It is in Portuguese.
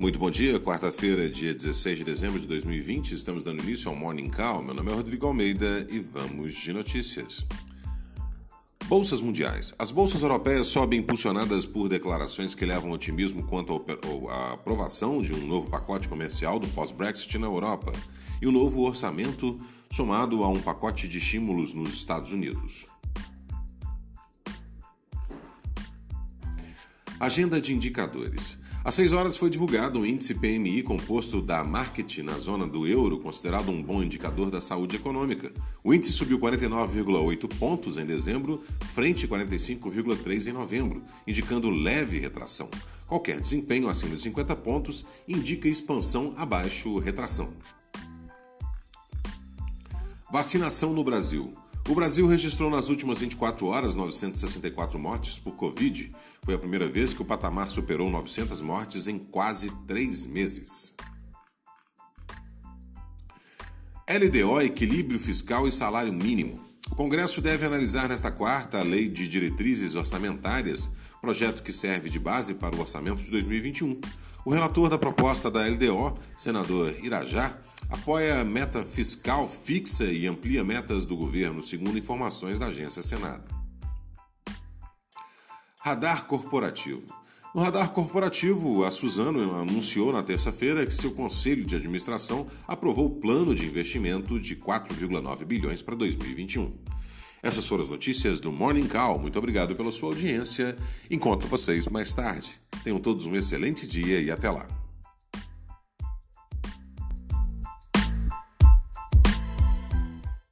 Muito bom dia, quarta-feira, dia 16 de dezembro de 2020, estamos dando início ao Morning Call. Meu nome é Rodrigo Almeida e vamos de notícias. Bolsas mundiais. As bolsas europeias sobem impulsionadas por declarações que levam otimismo quanto à aprovação de um novo pacote comercial do pós-Brexit na Europa e um novo orçamento somado a um pacote de estímulos nos Estados Unidos. Agenda de indicadores. Às 6 horas foi divulgado o índice PMI composto da Market na zona do euro, considerado um bom indicador da saúde econômica. O índice subiu 49,8 pontos em dezembro, frente a 45,3 em novembro, indicando leve retração. Qualquer desempenho acima de 50 pontos indica expansão abaixo retração. Vacinação no Brasil. O Brasil registrou nas últimas 24 horas 964 mortes por Covid. Foi a primeira vez que o patamar superou 900 mortes em quase três meses. LDO, Equilíbrio Fiscal e Salário Mínimo. O Congresso deve analisar nesta quarta a Lei de Diretrizes Orçamentárias, projeto que serve de base para o orçamento de 2021. O relator da proposta da LDO, senador Irajá, apoia a meta fiscal fixa e amplia metas do governo, segundo informações da agência Senado. Radar corporativo. No radar corporativo, a Suzano anunciou na terça-feira que seu conselho de administração aprovou o plano de investimento de 4,9 bilhões para 2021. Essas foram as notícias do Morning Call. Muito obrigado pela sua audiência. Encontro vocês mais tarde. Tenham todos um excelente dia e até lá.